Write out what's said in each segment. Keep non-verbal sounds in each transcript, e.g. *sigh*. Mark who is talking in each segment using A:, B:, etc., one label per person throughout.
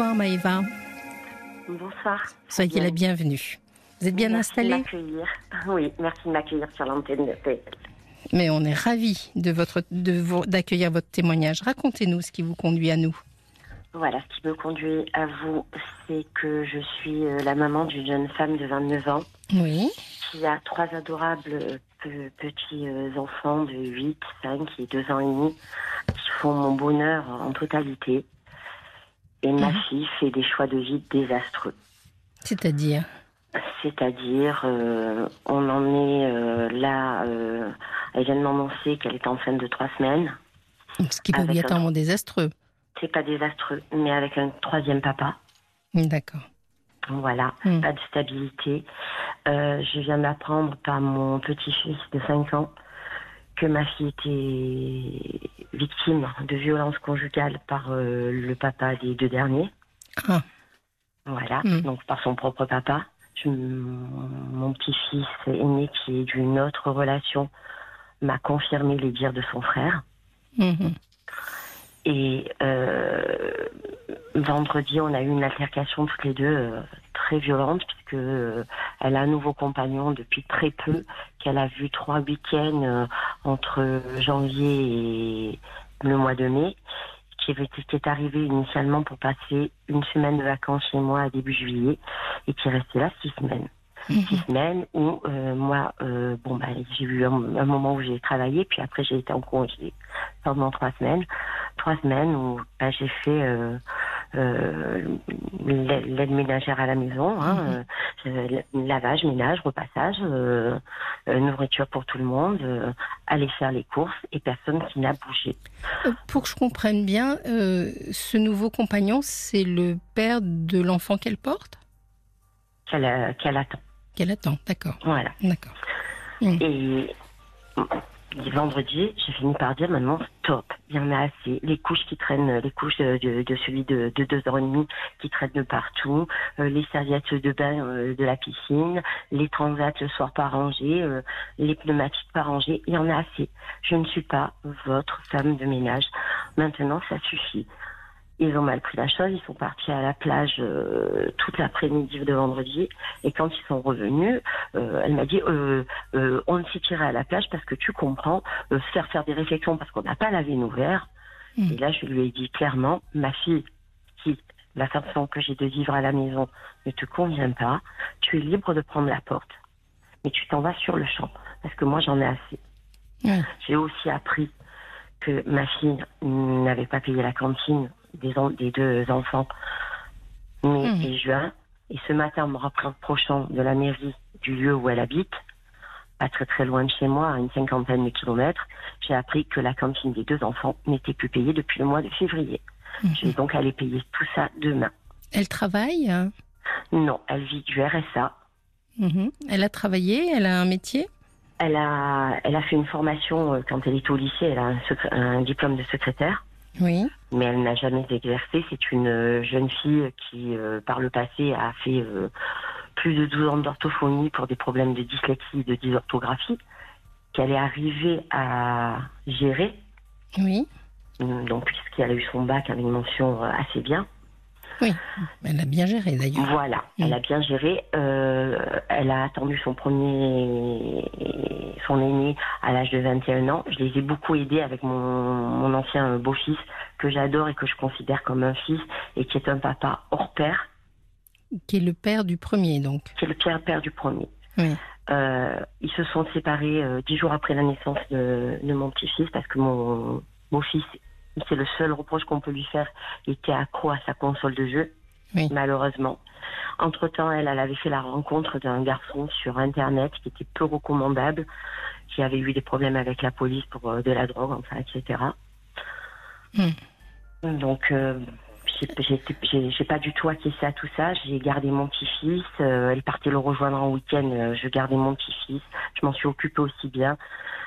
A: Bonsoir Maëva.
B: Bonsoir.
A: Soyez la bienvenue. Vous êtes bien
B: merci
A: installée
B: de m'accueillir. *laughs* Oui, merci de m'accueillir sur l'antenne de PL.
A: Mais on est ravis de votre, d'accueillir votre témoignage. Racontez-nous ce qui vous conduit à nous.
B: Voilà, ce qui me conduit à vous, c'est que je suis euh, la maman d'une jeune femme de 29 ans
A: Oui.
B: qui a trois adorables euh, pe- petits euh, enfants de 8, 5 et 2 ans et demi qui font mon bonheur en totalité. Et ma
A: Mhm.
B: fille fait des choix de vie désastreux.
A: C'est-à-dire
B: C'est-à-dire, euh, on en est euh, là, euh, elle vient de m'annoncer qu'elle est enceinte de trois semaines.
A: Ce qui pas
B: Avec un-
A: désastreux.
B: C'est pas désastreux, mais avec un troisième papa.
A: D'accord.
B: Voilà,
A: Mm.
B: pas de stabilité. Euh, je viens d'apprendre par mon petit-fils de 5 ans que ma fille était victime de violences conjugales par euh, le papa des deux derniers.
A: Ah.
B: Voilà,
A: Mm.
B: donc par son propre papa. Je- mon petit-fils aîné qui est d'une autre relation m'a confirmé les dires de son frère.
A: Mhm.
B: Et euh, vendredi, on a eu une altercation toutes les deux euh, très violente puisque euh, elle a un nouveau compagnon depuis très peu, qu'elle a vu trois week-ends euh, entre janvier et le mois de mai, qui, est arrivé initialement pour passer une semaine de vacances chez moi à début juillet et qui est resté là six semaines six
A: Mhm.
B: semaines où euh, moi, euh, bon, bah, j'ai eu un, un moment où j'ai travaillé, puis après j'ai été en congé pendant trois semaines. Trois semaines où bah, j'ai fait euh, l'aide ménagère à la maison, hein, euh, lavage, ménage, repassage, nourriture pour tout le monde, aller faire les courses et personne qui n'a bougé.
A: Pour que je comprenne bien, ce nouveau compagnon, c'est le père de l'enfant qu'elle porte?
B: Qu'elle qu'elle attend.
A: Qu'elle attend. D'accord.
B: Voilà.
A: D'accord.
B: Et mm, vendredi, j'ai fini par dire maintenant stop, il y en a assez. Les couches qui traînent, les couches de, celui de, de deux ans et demi qui traînent de partout, euh, les serviettes de bain euh, de la piscine, les transats le soir pas rangés, euh, les pneumatiques pas rangés, il y en a assez. Je ne suis pas votre femme de ménage. Maintenant, ça suffit. Ils ont mal pris la chose, ils sont partis à la plage euh, toute l'après-midi de vendredi, et quand ils sont revenus, euh, elle m'a dit euh, euh, on s'est tiré à la plage parce que tu comprends, faire faire des réflexions parce qu'on n'a pas lavé nos verres.
A: Mm.
B: Et là, je lui ai dit clairement, ma fille, si la façon que j'ai de vivre à la maison ne te convient pas, tu es libre de prendre la porte, mais tu t'en vas sur le champ parce que moi j'en ai assez. J'ai aussi appris que ma fille n'avait pas payé la cantine des, en- des deux enfants mai
A: Mhm.
B: et juin. Et ce matin, en me rapprochant de la mairie du lieu où elle habite, pas très très loin de chez moi, à une cinquantaine de kilomètres, j'ai appris que la cantine des deux enfants n'était plus payée depuis le mois de février.
A: Mhm.
B: Je vais donc aller payer tout ça demain.
A: Elle travaille hein?
B: Non, elle vit du RSA.
A: Mhm. Elle a travaillé Elle a un métier?
B: Elle a, elle a fait une formation euh, quand elle était au lycée. Elle a un, secré- un diplôme de secrétaire.
A: Oui.
B: Mais elle n'a jamais exercé. C'est une euh, jeune fille qui, euh, par le passé, a fait euh, plus de 12 ans d'orthophonie pour des problèmes de dyslexie et de dysorthographie, qu'elle est arrivée à gérer,
A: Oui.
B: Donc puisqu'elle a eu son bac avec une mention assez bien.
A: Oui. Elle a bien géré d'ailleurs.
B: Voilà,
A: Mm.
B: elle a bien géré. Euh, elle a attendu son premier, son aîné à l'âge de 21 ans. Je les ai beaucoup aidés avec mon, mon ancien beau-fils que j'adore et que je considère comme un fils et qui est un papa hors pair,
A: Qui est le père du premier donc.
B: qui est le père père du premier.
A: Oui.
B: Euh, ils se sont séparés euh, dix jours après la naissance de, de mon petit-fils parce que mon beau-fils, c'est le seul reproche qu'on peut lui faire, il était accro à sa console de jeu,
A: Oui.
B: malheureusement. Entre-temps, elle, elle avait fait la rencontre d'un garçon sur Internet qui était peu recommandable, qui avait eu des problèmes avec la police pour euh, de la drogue, enfin, etc. Donc, euh, j'ai pas du tout acquiescé à tout ça. J'ai gardé mon petit-fils. euh, elle partait le rejoindre en week-end. euh, je gardais mon petit-fils. Je m'en suis occupée aussi bien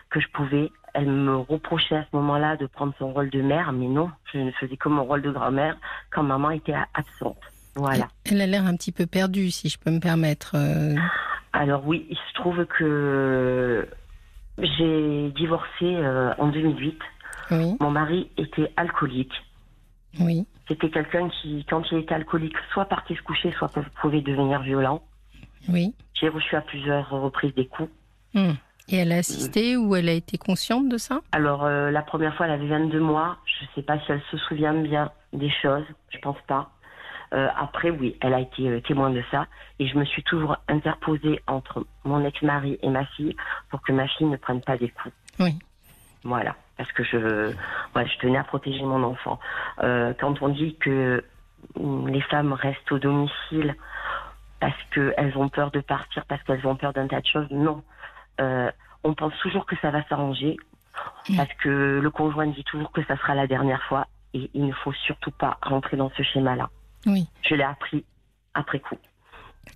B: que je pouvais. Elle me reprochait à ce moment-là de prendre son rôle de mère, mais non, je ne faisais que mon rôle de grand-mère quand maman était absente. Voilà.
A: Elle a l'air un petit peu perdue, si je peux me permettre. euh.
B: Alors oui, il se trouve que j'ai divorcé euh, en 2008.
A: Oui.
B: Mon mari était alcoolique.
A: Oui.
B: C'était quelqu'un qui, quand il était alcoolique, soit partait se coucher, soit pouvait devenir violent.
A: Oui.
B: J'ai reçu à plusieurs reprises des coups.
A: Hmm. Et elle a assisté ou elle a été consciente de ça?
B: Alors, euh, la première fois, elle avait 22 mois. Je ne sais pas si elle se souvient bien des choses. Je pense pas. Euh, après, oui, elle a été euh, témoin de ça. Et je me suis toujours interposée entre mon ex-mari et ma fille pour que ma fille ne prenne pas des coups.
A: Oui.
B: Voilà. Parce que je, ouais, je tenais à protéger mon enfant. Euh, quand on dit que les femmes restent au domicile parce qu'elles ont peur de partir, parce qu'elles ont peur d'un tas de choses, non. On pense toujours que ça va s'arranger, parce que le conjoint dit toujours que ça sera la dernière fois, et il ne faut surtout pas rentrer dans ce schéma-là.
A: Oui.
B: Je l'ai appris après coup.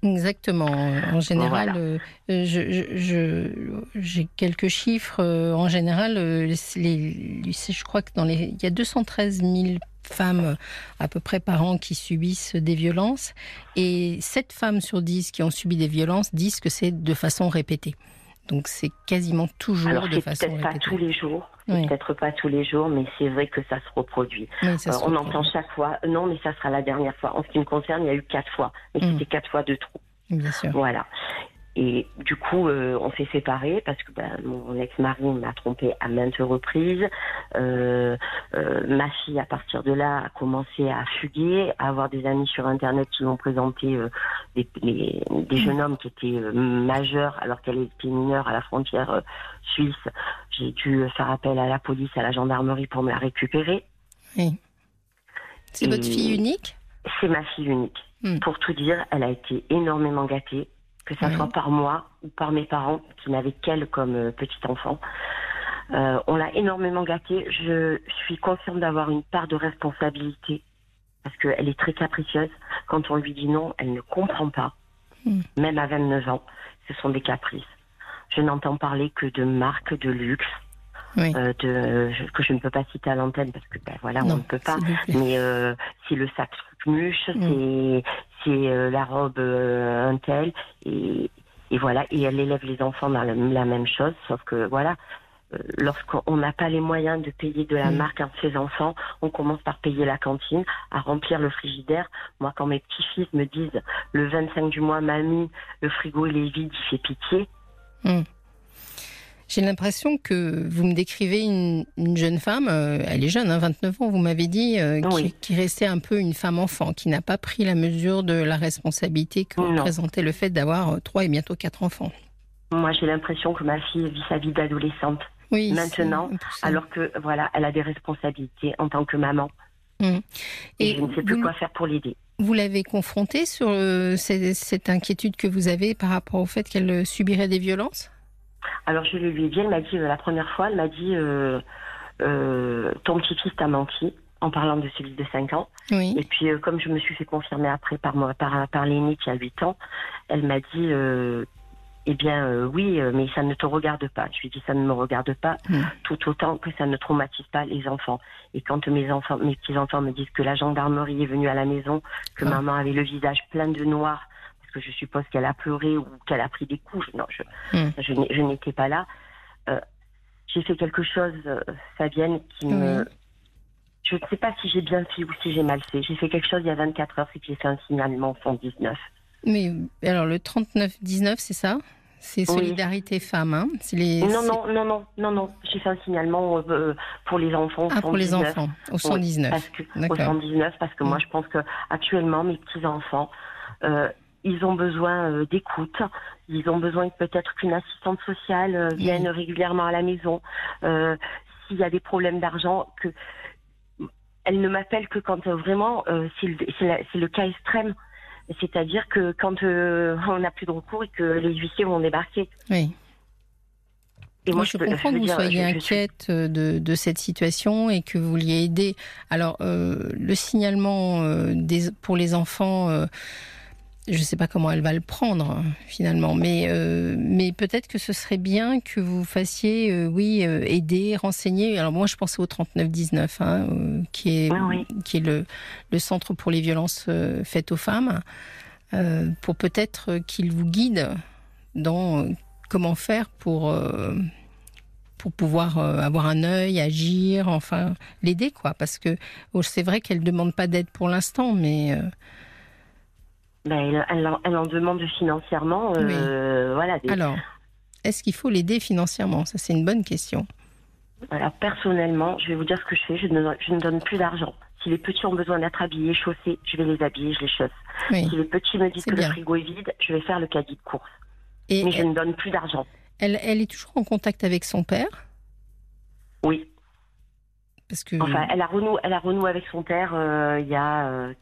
A: Exactement. En général, euh, je, j'ai quelques chiffres. Euh, en général, euh, les, je crois que dans les, il y a 213 000 femmes à peu près par an qui subissent des violences, et 7 femmes sur 10 qui ont subi des violences disent que c'est de façon répétée. Donc c'est quasiment toujours de façon
B: peut-être pas tous les jours, peut-être pas tous les jours, mais c'est vrai que ça se reproduit. Euh, on entend chaque fois, non, mais ça sera la dernière fois. En ce qui me concerne, il y a eu quatre fois, mais mm. c'était quatre fois de trop.
A: Bien sûr.
B: Voilà. Et du coup, euh, on s'est séparés parce que ben, mon ex-mari m'a trompé à maintes reprises. Euh, euh, ma fille, à partir de là, a commencé à fuguer, à avoir des amis sur Internet qui m'ont présenté des, des, jeunes hommes qui étaient majeurs alors qu'elle était mineure à la frontière suisse. J'ai dû faire appel à la police, à la gendarmerie pour me la récupérer.
A: Oui. C'est votre fille unique?
B: C'est ma fille unique. Hmm. Pour tout dire, elle a été énormément gâtée que ça soit par moi ou par mes parents qui n'avaient qu'elle comme euh, petit enfant. Euh, on l'a énormément gâtée. Je suis consciente d'avoir une part de responsabilité parce qu'elle est très capricieuse. Quand on lui dit non, elle ne comprend pas. Hmm. Même à 29 ans, ce sont des caprices. Je n'entends parler que de marques de luxe, euh, de, que je ne peux pas citer à l'antenne parce que ben, voilà, on ne peut pas. Mais euh, c'est le sac muche, mm. c'est euh, la robe un tel et, et, voilà. Et elle élève les enfants dans la, même chose, sauf que voilà. Lorsqu'on n'a pas les moyens de payer de la mm. marque à ses enfants, on commence par payer la cantine, à remplir le frigidaire. Moi, quand mes petits-fils me disent le 25 du mois, mamie, le frigo il est vide, il fait pitié.
A: Mm. J'ai l'impression que vous me décrivez une, jeune femme, euh, elle est jeune, hein, 29 ans, vous m'avez dit, euh, qui, restait un peu une femme enfant, qui n'a pas pris la mesure de la responsabilité que représentait le fait d'avoir euh, trois et bientôt quatre enfants.
B: Moi, j'ai l'impression que ma fille vit sa vie d'adolescente oui, maintenant, alors que voilà, elle a des responsabilités en tant que maman. Hum. Et, je ne sais plus quoi faire pour l'aider.
A: Vous l'avez confrontée sur cette inquiétude que vous avez par rapport au fait qu'elle subirait des violences?
B: Alors je lui ai dit, elle m'a dit euh, la première fois, elle m'a dit euh, euh, ton petit-fils t'a menti en parlant de celui de 5 ans. Et puis comme je me suis fait confirmer après par moi, par, par l'aîné qui a 8 ans, elle m'a dit eh bien oui, mais ça ne te regarde pas. Je lui ai dit ça ne me regarde pas, mm. tout autant que ça ne traumatise pas les enfants. Et quand mes enfants, mes petits enfants me disent que la gendarmerie est venue à la maison, que ah. maman avait le visage plein de noir je suppose qu'elle a pleuré ou qu'elle a pris des coups. Non, je, hmm. je, n'étais pas là. Euh, j'ai fait quelque chose, euh, Fabienne, qui me. Je ne sais pas si j'ai bien fait ou si j'ai mal fait. J'ai fait quelque chose il y a 24 heures, c'est que j'ai fait un signalement 119.
A: Mais alors le 39-19, c'est ça? C'est Solidarité Femmes, hein?
B: Les... Non, non, non, non, non, non. J'ai fait un signalement euh, pour les enfants.
A: Ah, pour les enfants, au 119.
B: parce que, au 119, parce que moi, hmm. je pense que actuellement, mes petits-enfants, ils ont besoin euh, d'écoute, ils ont besoin peut-être qu'une assistante sociale euh, vienne régulièrement à la maison. Euh, s'il y a des problèmes d'argent, que elle ne m'appelle que quand vraiment c'est le, cas extrême. C'est-à-dire que quand on n'a plus de recours et que les huissiers vont débarquer.
A: Oui. Et moi, je, comprends que vous soyez inquiète de, cette situation et que vous vouliez aider. Alors, le signalement des, pour les enfants je ne sais pas comment elle va le prendre finalement, mais, euh, mais peut-être que ce serait bien que vous fassiez, euh, oui, euh, aider, renseigner. Alors moi, je pensais au 3919, hein, qui est, qui est le, le, centre pour les violences faites aux femmes, pour peut-être qu'il vous guide dans comment faire pour pour pouvoir avoir un œil, agir, enfin l'aider quoi, parce que oh, c'est vrai qu'elle demande pas d'aide pour l'instant, mais
B: ben, elle, en demande financièrement, voilà.
A: Alors, est-ce qu'il faut l'aider financièrement? Ça c'est une bonne question.
B: Alors personnellement, je vais vous dire ce que je fais. Je ne, je ne donne plus d'argent. Si les petits ont besoin d'être habillés, chaussés, je vais les habiller, je les chausse. si les petits me disent que le frigo est vide, je vais faire le caddie de course. Mais je ne donne plus d'argent.
A: Elle, elle, est toujours en contact avec son père?
B: Oui. Parce que... Enfin, elle a renoué, elle a renoué avec son père euh, il y a euh,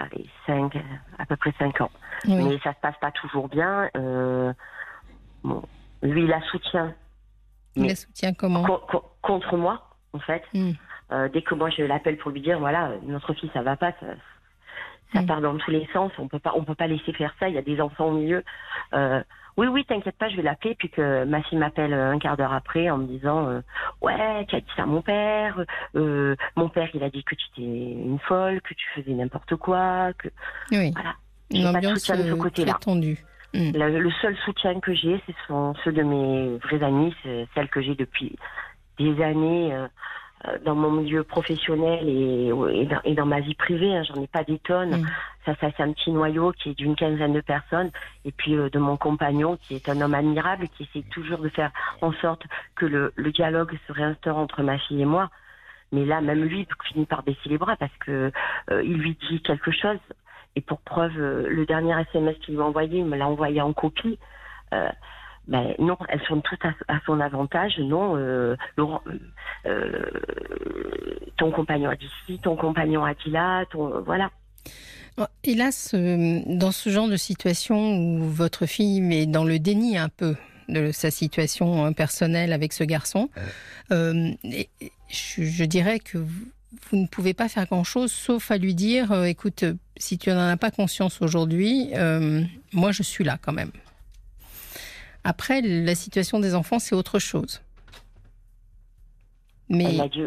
B: allez, cinq, à peu près 5 ans. Mais ça se passe pas toujours bien. Euh, bon, lui, il la soutient
A: il la soutient comment
B: Contre moi, en fait. Hmm. Euh, dès que moi je l'appelle pour lui dire voilà notre fille ça va pas ça, hmm. part dans tous les sens on peut pas on peut pas laisser faire ça il y a des enfants au milieu euh, oui oui t'inquiète pas je vais l'appeler puis que ma fille m'appelle un quart d'heure après en me disant ouais tu as dit ça à mon père mon père il a dit que tu étais une folle que tu faisais n'importe quoi que
A: oui. voilà une ambiance pas de côté -là. tendue
B: Mm. Le, seul soutien que j'ai, ce sont ceux de mes vrais amis, celles que j'ai depuis des années euh, euh, dans mon milieu professionnel et, et, dans, ma vie privée. Hein, J'en ai pas des tonnes. Mm. Ça, ça c'est un petit noyau qui est d'une quinzaine de personnes. Et puis euh, de mon compagnon, qui est un homme admirable, qui essaie toujours de faire en sorte que le, le dialogue se réinstaure entre ma fille et moi. Mais là, même lui finit par baisser les bras parce que il lui dit quelque chose et pour preuve, euh, le dernier SMS qu'il m'a envoyé, il me l'a envoyé en copie. Euh, ben non, elles sont toutes à, son avantage. Non, euh, Laurent, euh, ton compagnon a dit ci, ton compagnon a dit là, ton, voilà.
A: Oh, hélas, dans ce genre de situation où votre fille est dans le déni un peu de sa situation hein, personnelle avec ce garçon, je, je, dirais que vous, vous ne pouvez pas faire grand-chose sauf à lui dire, euh, écoute, si tu n'en as pas conscience aujourd'hui, euh, moi je suis là quand même. Après, la situation des enfants, c'est autre chose.
B: Mais... Elle a dit,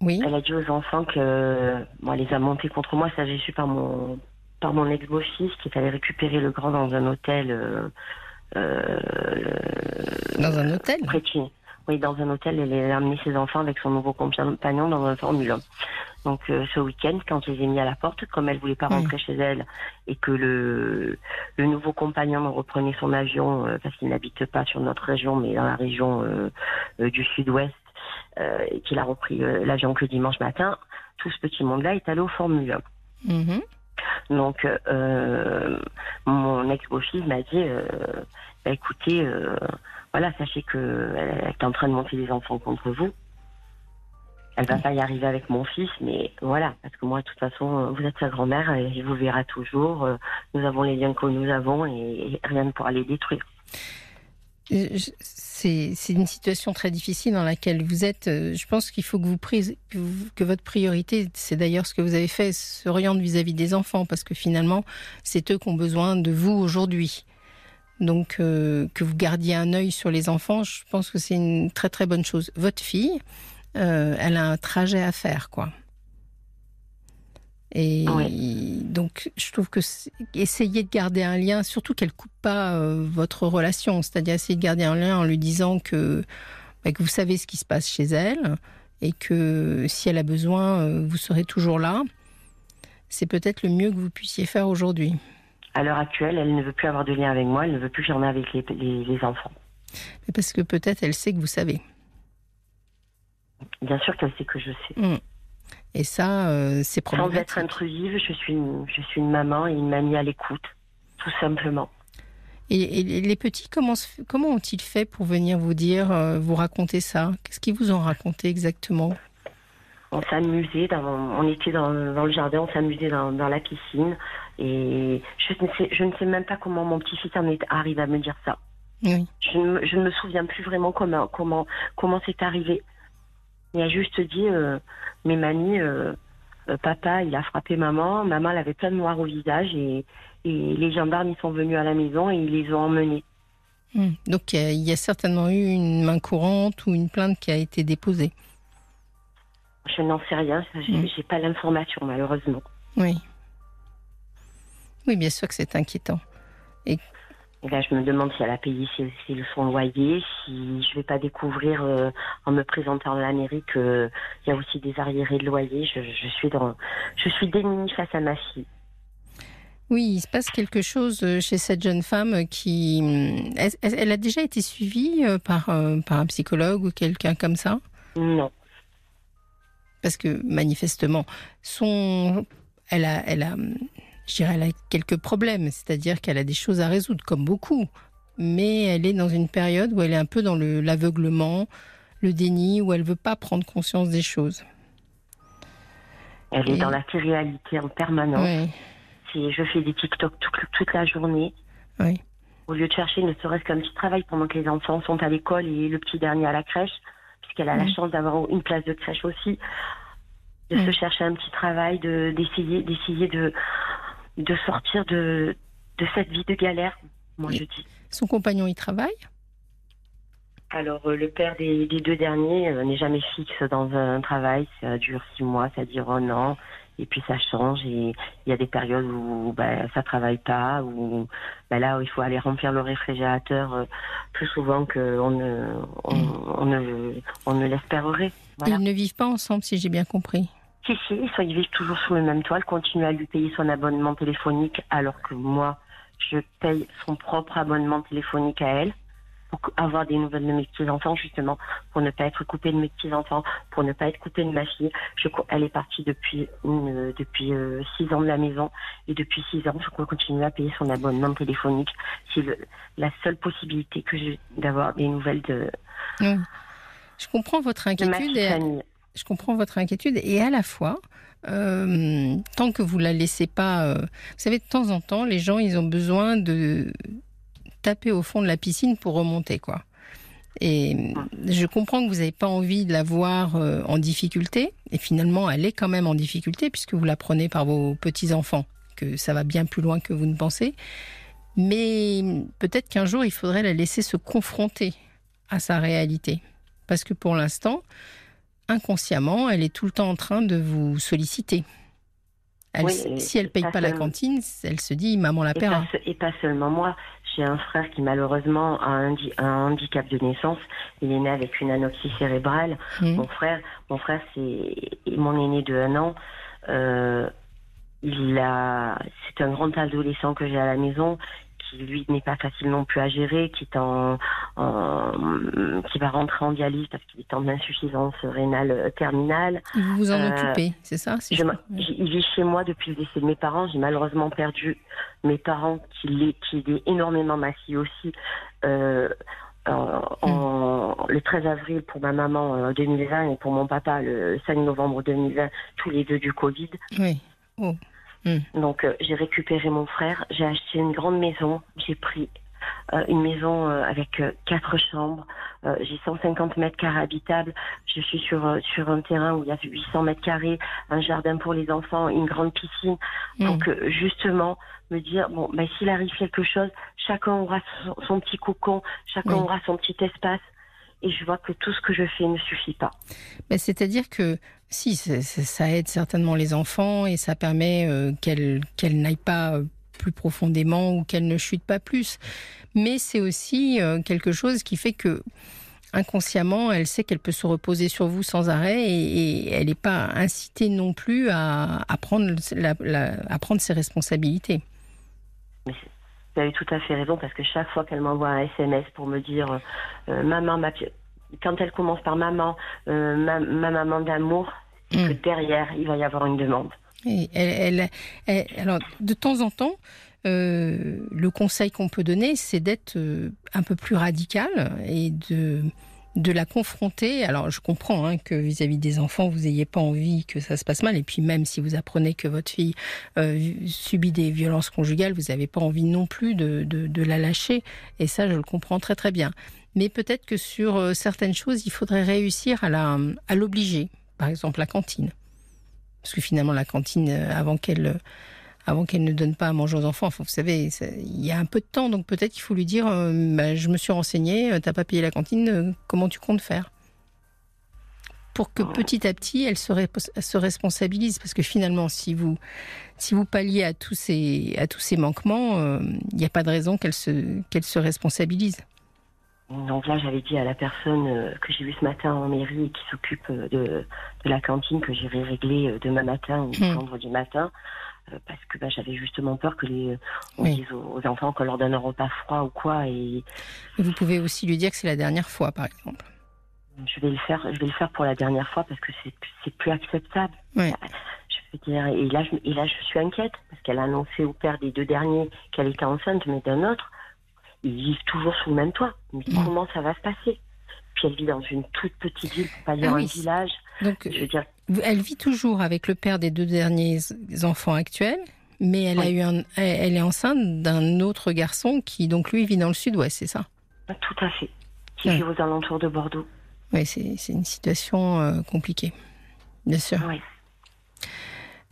B: oui. Elle a dit aux enfants que, moi, elle les a montés contre moi. Ça, j'ai su par mon, par mon ex-beau-fils qui est allé récupérer le grand dans un hôtel.
A: Euh, dans un hôtel
B: oui, dans un hôtel, elle a amené ses enfants avec son nouveau compagnon dans un Formule 1. Donc euh, ce week-end, quand je les ai mis à la porte, comme elle voulait pas rentrer chez elle et que le, le nouveau compagnon reprenait son avion euh, parce qu'il n'habite pas sur notre région, mais dans la région euh, du sud-ouest, et qu'il a repris l'avion que dimanche matin, tout ce petit monde-là est allé au Formule 1. Mm-hmm. Donc mon ex-beau-fils m'a dit, bah, écoutez voilà, sachez qu'elle est en train de monter des enfants contre vous. Elle va pas y arriver avec mon fils, mais voilà, parce que moi, de toute façon, vous êtes sa grand-mère et il vous verra toujours. Euh, nous avons les liens que nous avons et rien ne pourra les détruire.
A: C'est une situation très difficile dans laquelle vous êtes. Je pense qu'il faut que vous prise, que votre priorité, c'est d'ailleurs ce que vous avez fait, s'oriente vis-à-vis des enfants, parce que finalement, c'est eux qui ont besoin de vous aujourd'hui. Donc, euh, que vous gardiez un œil sur les enfants, je pense que c'est une très très bonne chose. Votre fille, euh, elle a un trajet à faire, quoi. Et donc, je trouve que essayer de garder un lien, surtout qu'elle coupe pas euh, votre relation, c'est-à-dire essayer de garder un lien en lui disant que, bah, que vous savez ce qui se passe chez elle et que si elle a besoin, vous serez toujours là. C'est peut-être le mieux que vous puissiez faire aujourd'hui
B: à l'heure actuelle, elle ne veut plus avoir de lien avec moi, elle ne veut plus que j'en ai avec les, les, enfants.
A: Mais parce que peut-être elle sait que vous savez.
B: Bien sûr qu'elle sait que je sais.
A: Hmm. Et ça, euh, c'est problématique.
B: Sans être intrusive, je suis, une, je suis une maman et une mamie à l'écoute, tout simplement.
A: Et, les petits, comment, comment ont-ils fait pour venir vous dire, euh, vous raconter ça? Qu'est-ce qu'ils vous ont raconté exactement?
B: On s'amusait, on était dans, le jardin, on s'amusait dans, la piscine. Et je ne, sais, je ne sais même pas comment mon petit-fils en est arrivé à me dire ça. Je, ne, je, ne, me souviens plus vraiment comment comment comment c'est arrivé. Il a juste dit, euh, mes mamies, euh, euh, papa, il a frappé maman, maman, elle avait plein de noir au visage et, et les gendarmes, ils sont venus à la maison et ils les ont emmenés.
A: Hmm. Donc il y a certainement eu une main courante ou une plainte qui a été déposée.
B: Je n'en sais rien, je n'ai mm. pas l'information malheureusement.
A: Oui. Oui, bien sûr que c'est inquiétant. Et
B: Et là, je me demande si elle a payé son loyer, si je vais pas découvrir euh, en me présentant à la mairie qu'il y a aussi des arriérés de loyer. Je, je, suis dans, je suis démunie face à ma fille.
A: Oui, il se passe quelque chose euh, chez cette jeune femme qui. Hum, elle, a déjà été suivie euh, par, par un psychologue ou quelqu'un comme ça?
B: Non.
A: Parce que manifestement, son, elle a, elle a hum, je dirais, elle a quelques problèmes, c'est-à-dire qu'elle a des choses à résoudre, comme beaucoup. Mais elle est dans une période où elle est un peu dans l'aveuglement, le, déni, où elle ne veut pas prendre conscience des choses.
B: Elle est dans la réalité en permanence. Si je fais des TikTok toute, la journée. Au lieu de chercher ne serait-ce qu'un petit travail pendant que les enfants sont à l'école et le petit dernier à la crèche, puisqu'elle a la chance d'avoir une place de crèche aussi, de se chercher un petit travail, d'essayer, d'essayer de, de sortir de, de cette vie de galère, moi je dis.
A: Son compagnon y travaille?
B: Alors, euh, le père des, deux derniers euh, n'est jamais fixe dans un travail. Ça dure six mois, ça dure un an, et puis ça change. Et il y a des périodes où ben, ça travaille pas, où ben, là, il faut aller remplir le réfrigérateur euh, plus souvent qu'on ne, on, ne, on ne l'espérerait.
A: Ils ne vivent pas ensemble, si j'ai bien compris.
B: Si, si, ils vivent toujours sous le même toit. Elle continue à lui payer son abonnement téléphonique alors que moi, je paye son propre abonnement téléphonique à elle pour avoir des nouvelles de mes petits-enfants, justement, pour ne pas être coupée de mes petits-enfants, pour ne pas être coupée de ma fille. Je, elle est partie depuis, une, depuis euh, six ans de la maison et depuis six ans, je continue à payer son abonnement téléphonique. C'est la seule possibilité que j'ai d'avoir des nouvelles de...
A: Je comprends votre inquiétude. Et, je comprends votre inquiétude et à la fois, euh, tant que vous la laissez pas, euh, vous savez, de temps en temps, les gens, ils ont besoin de taper au fond de la piscine pour remonter, quoi. Et je comprends que vous n'avez pas envie de la voir euh, en difficulté, et finalement, elle est quand même en difficulté puisque vous la prenez par vos petits enfants, que ça va bien plus loin que vous ne pensez. Mais peut-être qu'un jour, il faudrait la laisser se confronter à sa réalité, parce que pour l'instant, inconsciemment, elle est tout le temps en train de vous solliciter. si elle ne paye pas, la cantine, elle se dit maman la paiera.
B: Et, pas seulement moi. J'ai un frère qui malheureusement a un, handicap de naissance. Il est né avec une anoxie cérébrale. Mmh. Mon frère, mon frère, c'est mon aîné de un an. Euh, il a, c'est un grand adolescent que j'ai à la maison qui lui n'est pas facile non plus à gérer, qui est en, qui va rentrer en dialyse parce qu'il est en insuffisance rénale euh, terminale.
A: Vous vous en euh, occupez, c'est ça
B: Il vit chez moi depuis le décès de mes parents. J'ai malheureusement perdu mes parents qui est énormément ma fille aussi. Euh, en, hmm. le 13 avril pour ma maman 2020 et pour mon papa le 5 novembre 2020, tous les deux du Covid.
A: Oui. Oh.
B: Hmm. Donc euh, j'ai récupéré mon frère, j'ai acheté une grande maison, j'ai pris euh, une maison euh, avec quatre chambres, j'ai 150 mètres carrés habitables, je suis sur sur un terrain où il y a 800 mètres carrés, un jardin pour les enfants, une grande piscine. Hmm. Donc justement me dire bon ben s'il arrive quelque chose, chacun aura son, petit cocon, chacun aura son petit espace et je vois que tout ce que je fais ne suffit pas.
A: C'est-à-dire que si, ça aide certainement les enfants et ça permet euh, qu'elles n'aillent pas euh, plus profondément ou qu'elles ne chutent pas plus. Mais c'est aussi euh, quelque chose qui fait que inconsciemment, elle sait qu'elle peut se reposer sur vous sans arrêt et, elle n'est pas incitée non plus à, prendre, à prendre ses responsabilités.
B: Mais vous avez tout à fait raison parce que chaque fois qu'elle m'envoie un SMS pour me dire maman, ma, quand elle commence par maman, euh, ma, maman d'amour, hmm. derrière, il va y avoir une demande.
A: Et elle, alors, de temps en temps, euh, le conseil qu'on peut donner, c'est d'être euh, un peu plus radical et de, de la confronter. Alors, je comprends hein, que vis-à-vis des enfants, vous n'ayez pas envie que ça se passe mal. Et puis, même si vous apprenez que votre fille subit des violences conjugales, vous n'avez pas envie non plus de, de, de, la lâcher. Et ça, je le comprends très très bien mais peut-être que sur euh, certaines choses, il faudrait réussir à à l'obliger. Par exemple, la cantine. Parce que finalement, la cantine, euh, avant qu'elle, euh, avant qu'elle ne donne pas à manger aux enfants, vous savez, il y a un peu de temps, donc peut-être qu'il faut lui dire, bah, je me suis renseigné, t'as pas payé la cantine, comment tu comptes faire? Pour que petit à petit, elle se, se responsabilise. Parce que finalement, si vous, si vous palliez à tous ces, à tous ces manquements, euh, il n'y a pas de raison qu'elle se, qu'elle se responsabilise.
B: Donc là, j'avais dit à la personne euh, que j'ai vue ce matin en mairie et qui s'occupe euh, de, de, la cantine que j'irai régler demain matin ou hmm. vendredi matin, parce que bah, j'avais justement peur que les on dise aux enfants qu'on leur donne un repas froid ou quoi. Et
A: vous pouvez aussi lui dire que c'est la dernière fois, par exemple
B: je vais le faire, je vais le faire pour la dernière fois parce que c'est plus acceptable. Je veux dire, et là, je, et là, je suis inquiète parce qu'elle a annoncé au père des deux derniers qu'elle était enceinte, mais d'un autre, ils vivent toujours sous le même toit. Mais mm. comment ça va se passer? Puis elle vit dans une toute petite ville, pas dire ah un village.
A: Donc, je veux dire, elle vit toujours avec le père des deux derniers enfants actuels. Mais elle a eu un, elle est enceinte d'un autre garçon qui donc lui vit dans le sud-ouest, c'est ça?
B: Tout à fait. Qui vit aux alentours de Bordeaux.
A: Oui, c'est une situation euh, compliquée, bien sûr. Oui.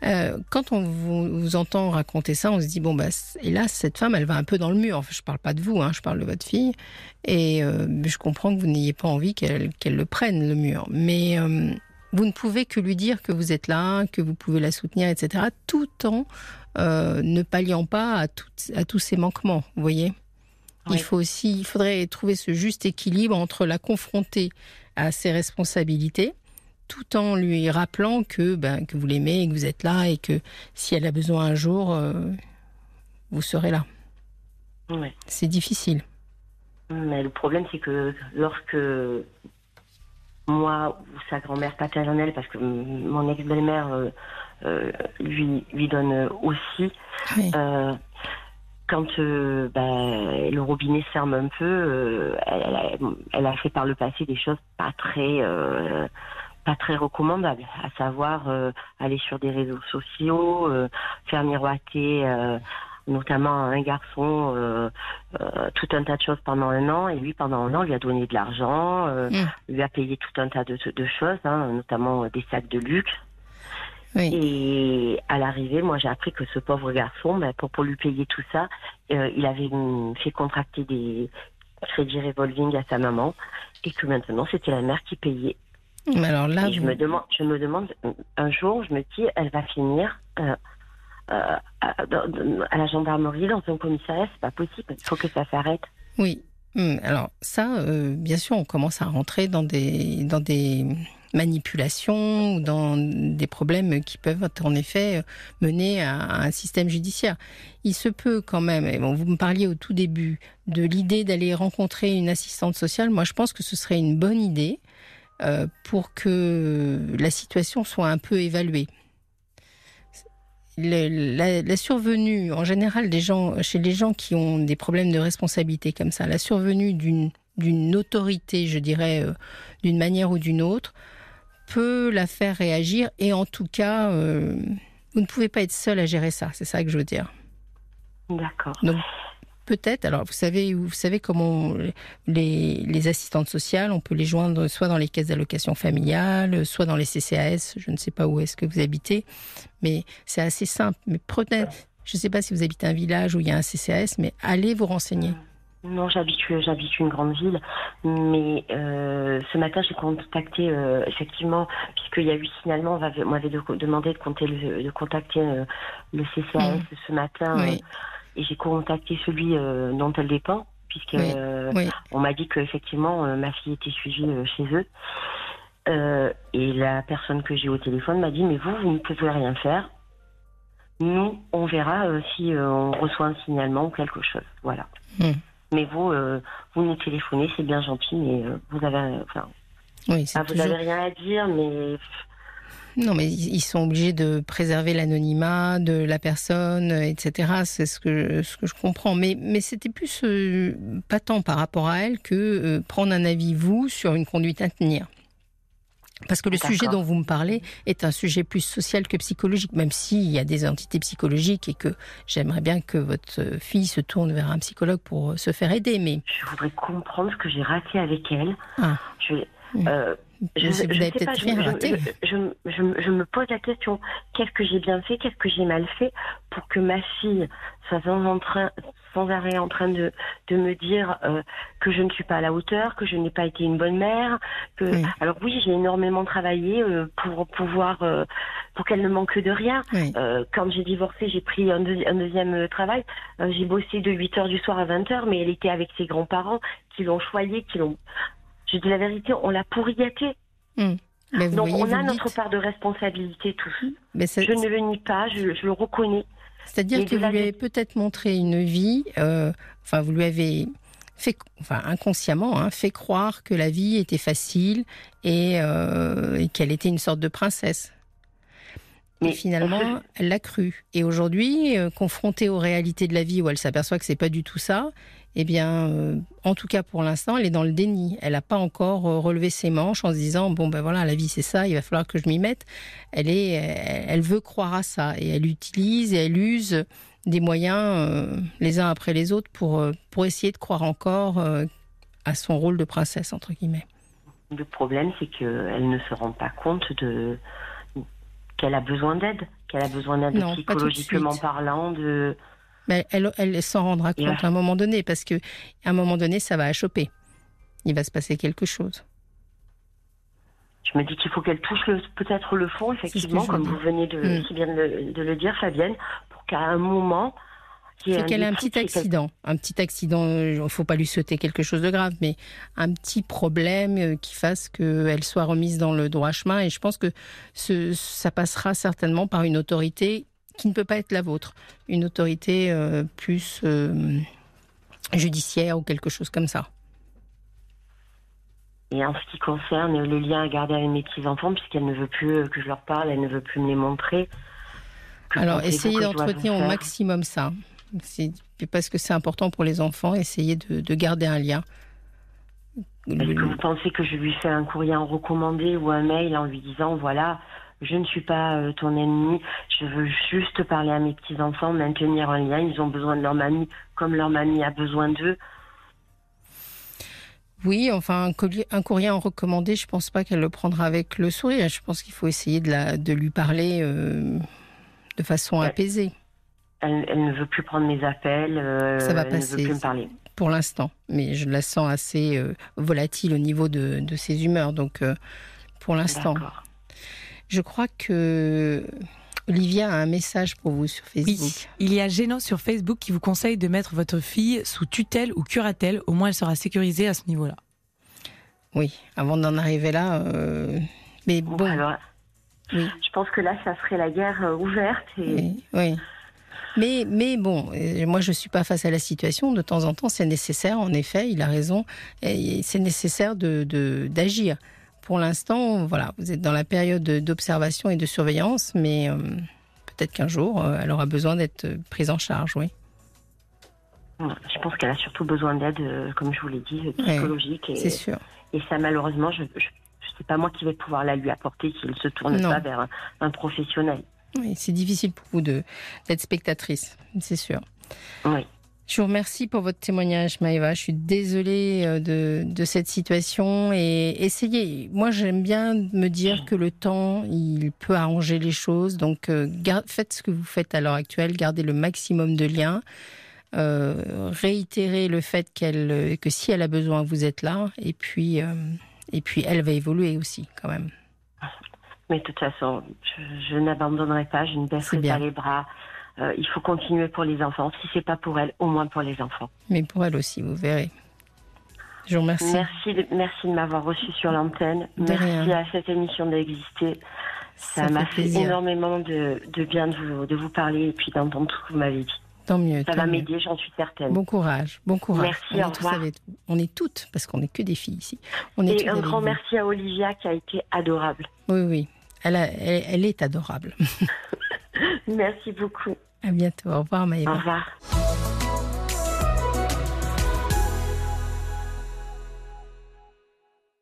A: Euh, quand on vous, entend raconter ça, on se dit bon bah hélas cette femme elle va un peu dans le mur. Enfin, je parle pas de vous, hein, je parle de votre fille, et euh, je comprends que vous n'ayez pas envie qu'elle le prenne le mur, mais vous ne pouvez que lui dire que vous êtes là, que vous pouvez la soutenir, etc. Tout en ne palliant pas à, à tous ces manquements. Vous voyez. Il faut aussi, il faudrait trouver ce juste équilibre entre la confronter à ses responsabilités, tout en lui rappelant que, ben, que vous l'aimez et que vous êtes là et que si elle a besoin un jour, euh, vous serez là. C'est difficile.
B: Mais le problème, c'est que lorsque moi ou sa grand-mère paternelle, parce que mon ex-belle-mère euh, euh, lui, lui donne aussi, quand ben, le robinet ferme un peu, euh, elle, a, fait par le passé des choses pas très pas très recommandables, à savoir aller sur des réseaux sociaux, faire miroiter notamment un garçon tout un tas de choses pendant un an et lui pendant un an lui a donné de l'argent, mmh. lui a payé tout un tas de, de choses, hein, notamment des sacs de luxe. Et à l'arrivée, moi, j'ai appris que ce pauvre garçon, ben, pour, pour lui payer tout ça, euh, il avait fait contracter des crédits revolving à sa maman et que maintenant, c'était la mère qui payait.
A: Mais alors là,
B: je, me demande, je me demande, un jour, je me dis, elle va finir euh, euh, à, à, la gendarmerie, dans un commissariat, c'est pas possible, il faut que ça s'arrête.
A: Oui, hum, alors ça, bien sûr, on commence à rentrer dans des, dans des manipulation ou dans des problèmes qui peuvent en effet mener à un système judiciaire. Il se peut quand même, et bon, vous me parliez au tout début de l'idée d'aller rencontrer une assistante sociale. Moi, je pense que ce serait une bonne idée euh, pour que la situation soit un peu évaluée. la, survenue, en général, des gens, chez les gens qui ont des problèmes de responsabilité comme ça, la survenue d'une d'une autorité, je dirais, euh, d'une manière ou d'une autre, peut la faire réagir et en tout cas, euh, vous ne pouvez pas être seul à gérer ça. C'est ça que je veux dire.
B: D'accord.
A: Peut-être. Alors vous savez, vous savez comment les, les, assistantes sociales, on peut les joindre soit dans les caisses d'allocation familiale, soit dans les CCAS. Je ne sais pas où est-ce que vous habitez, mais c'est assez simple. Mais prenez. Je ne sais pas si vous habitez un village où il y a un CCAS, mais allez vous renseigner.
B: Non, j'habite, j'habite une grande ville, mais euh, ce matin j'ai contacté euh, effectivement, puisqu'il y a eu signalement, on m'avait demandé de, compter de contacter euh, le CCAS mm. ce matin, et j'ai contacté celui dont elle dépend, puisque on m'a dit qu'effectivement ma fille était suivie chez eux, et la personne que j'ai au téléphone m'a dit mais vous vous ne pouvez rien faire, nous on verra si on reçoit un signalement ou quelque chose, voilà. Mm. Mais vous, euh, vous nous téléphonez, c'est bien gentil, mais euh, vous avez, enfin, oui, ah, vous n'avez rien à dire, mais
A: non, mais ils sont obligés de préserver l'anonymat de la personne, etc. C'est ce que, ce que je comprends. Mais, mais c'était plus euh, pas tant par rapport à elle que prendre un avis, vous, sur une conduite à tenir. Parce que le sujet dont vous me parlez est un sujet plus social que psychologique, même s'il y a des entités psychologiques et que j'aimerais bien que votre fille se tourne vers un psychologue pour se faire aider. Mais
B: je voudrais comprendre ce que j'ai raté avec elle.
A: Ah. Je, euh, je, je, peut-être rien raté.
B: Je, me pose la question qu'est-ce que j'ai bien fait, qu'est-ce que j'ai mal fait pour que ma fille soit sans, sans arrêt en train de, de me dire euh, que je ne suis pas à la hauteur, que je n'ai pas été une bonne mère. Que... Alors oui, j'ai énormément travaillé euh, pour pouvoir, euh, pour qu'elle ne manque de rien. quand j'ai divorcé, j'ai pris un, un, deuxième travail. j'ai bossé de 8 heures du soir à 20 heures, mais elle était avec ses grands-parents qui l'ont choyée, qui l'ont... Je dis la vérité, on l'a pourri gâtée. Hmm. Donc on a notre part de responsabilité tous. Mais je ne le nie pas, je, je le reconnais.
A: C'est-à-dire que vous lui avez peut-être montré une vie, euh, enfin vous lui avez fait, enfin inconsciemment, hein, fait croire que la vie était facile et, euh, et qu'elle était une sorte de princesse. Mais finalement, elle l'a cru. Et aujourd'hui, euh, confrontée aux réalités de la vie où elle s'aperçoit que c'est pas du tout ça, eh bien, euh, en tout cas pour l'instant, elle est dans le déni. Elle n'a pas encore euh, relevé ses manches en se disant bon ben voilà, la vie c'est ça, il va falloir que je m'y mette. Elle est, elle veut croire à ça et elle utilise et elle use des moyens euh, les uns après les autres pour pour essayer de croire encore à son rôle de princesse entre guillemets.
B: Le problème, c'est qu'elle ne se rend pas compte de qu'elle a besoin d'aide, qu'elle a besoin d'aide psychologiquement parlant, de
A: mais elle, elle s'en rendra compte à un moment donné, parce que à un moment donné, ça va achoper. Il va se passer quelque chose.
B: Je me dis qu'il faut qu'elle touche peut-être le fond, effectivement, comme vous venez de, mm. bien de, le dire, Fabienne, pour qu'à un moment.
A: C'est qu'elle ait un petit accident. Un petit accident, il ne faut pas lui souhaiter quelque chose de grave, mais un petit problème euh, qui fasse qu'elle soit remise dans le droit chemin. Et je pense que ce, ça passera certainement par une autorité qui ne peut pas être la vôtre, une autorité euh, plus euh, judiciaire ou quelque chose comme ça.
B: Et en ce qui concerne les liens à garder avec mes petits-enfants, puisqu'elle ne veut plus euh, que je leur parle, elle ne veut plus me les montrer.
A: Alors, essayez d'entretenir au maximum ça. Parce que c'est important pour les enfants, essayez de, garder un lien.
B: Est-ce que vous pensez que je lui fais un courrier en recommandé ou un mail en lui disant, voilà, je ne suis pas euh, ton ennemi, je veux juste parler à mes petits-enfants, maintenir un lien, ils ont besoin de leur mamie comme leur mamie a besoin d'eux.
A: Oui, enfin, un courrier, en recommandé, je ne pense pas qu'elle le prendra avec le sourire. Je pense qu'il faut essayer de, la, de lui parler euh, de façon apaisée.
B: Elle, ne veut plus prendre mes appels. Euh,
A: Ça va passer.
B: Elle ne veut plus me parler.
A: Pour l'instant, mais je la sens assez volatile au niveau de, de ses humeurs. Donc, pour l'instant. Je crois que Olivia a un message pour vous sur Facebook.
C: Oui, il y a Gênant sur Facebook qui vous conseille de mettre votre fille sous tutelle ou curatelle. Au moins, elle sera sécurisée à ce niveau-là.
A: Oui, avant d'en arriver là. Euh, mais bon. Alors,
B: Je pense que là, ça serait la guerre euh, ouverte.
A: Oui, oui. Mais, mais bon, euh, moi je ne suis pas face à la situation. De temps en temps, c'est nécessaire, en effet, il a raison. C'est nécessaire d'agir. De, d'agir pour l'instant, voilà, vous êtes dans la période d'observation et de surveillance, mais euh, peut-être qu'un jour, euh, elle aura besoin d'être prise en charge, oui.
B: Je pense qu'elle a surtout besoin d'aide, euh, comme je vous l'ai dit, psychologique.
A: C'est sûr.
B: Et ça, malheureusement, je ne sais pas moi qui vais pouvoir la lui apporter s'il ne se tourne pas vers un, professionnel.
A: Oui, c'est difficile pour vous d'être spectatrice, c'est sûr.
B: Oui.
A: Je vous remercie pour votre témoignage, Maëva. Je suis désolée euh, de, de cette situation et essayez. Moi, j'aime bien me dire que le temps, il peut arranger les choses. Donc, euh, faites ce que vous faites à l'heure actuelle. Gardez le maximum de liens. Euh, réitérez le fait qu'elle, que si elle a besoin, vous êtes là. Et puis, et puis, elle va évoluer aussi, quand même.
B: Mais de toute façon, je, n'abandonnerai pas. Je ne baisserai pas les bras. Euh, il faut continuer pour les enfants. Si c'est pas pour elle, au moins pour les enfants.
A: Mais pour elle aussi, vous verrez. Je vous remercie.
B: Merci de, merci de m'avoir reçu sur l'antenne. Merci à cette émission d'exister. Ça m'a fait, énormément de, bien de vous, de vous parler et puis d'entendre tout ce que vous m'avez dit.
A: Tant mieux.
B: Ça va m'aider, j'en suis certaine.
A: Bon courage, bon courage.
B: Merci,
A: on,
B: au revoir.
A: on est toutes, parce qu'on n'est que des filles ici. On
B: est et un grand merci à Olivia qui a été adorable.
A: Oui, oui. Elle, elle est adorable. *laughs*
B: merci beaucoup.
A: À bientôt. Au revoir, Maëva.
B: Au revoir.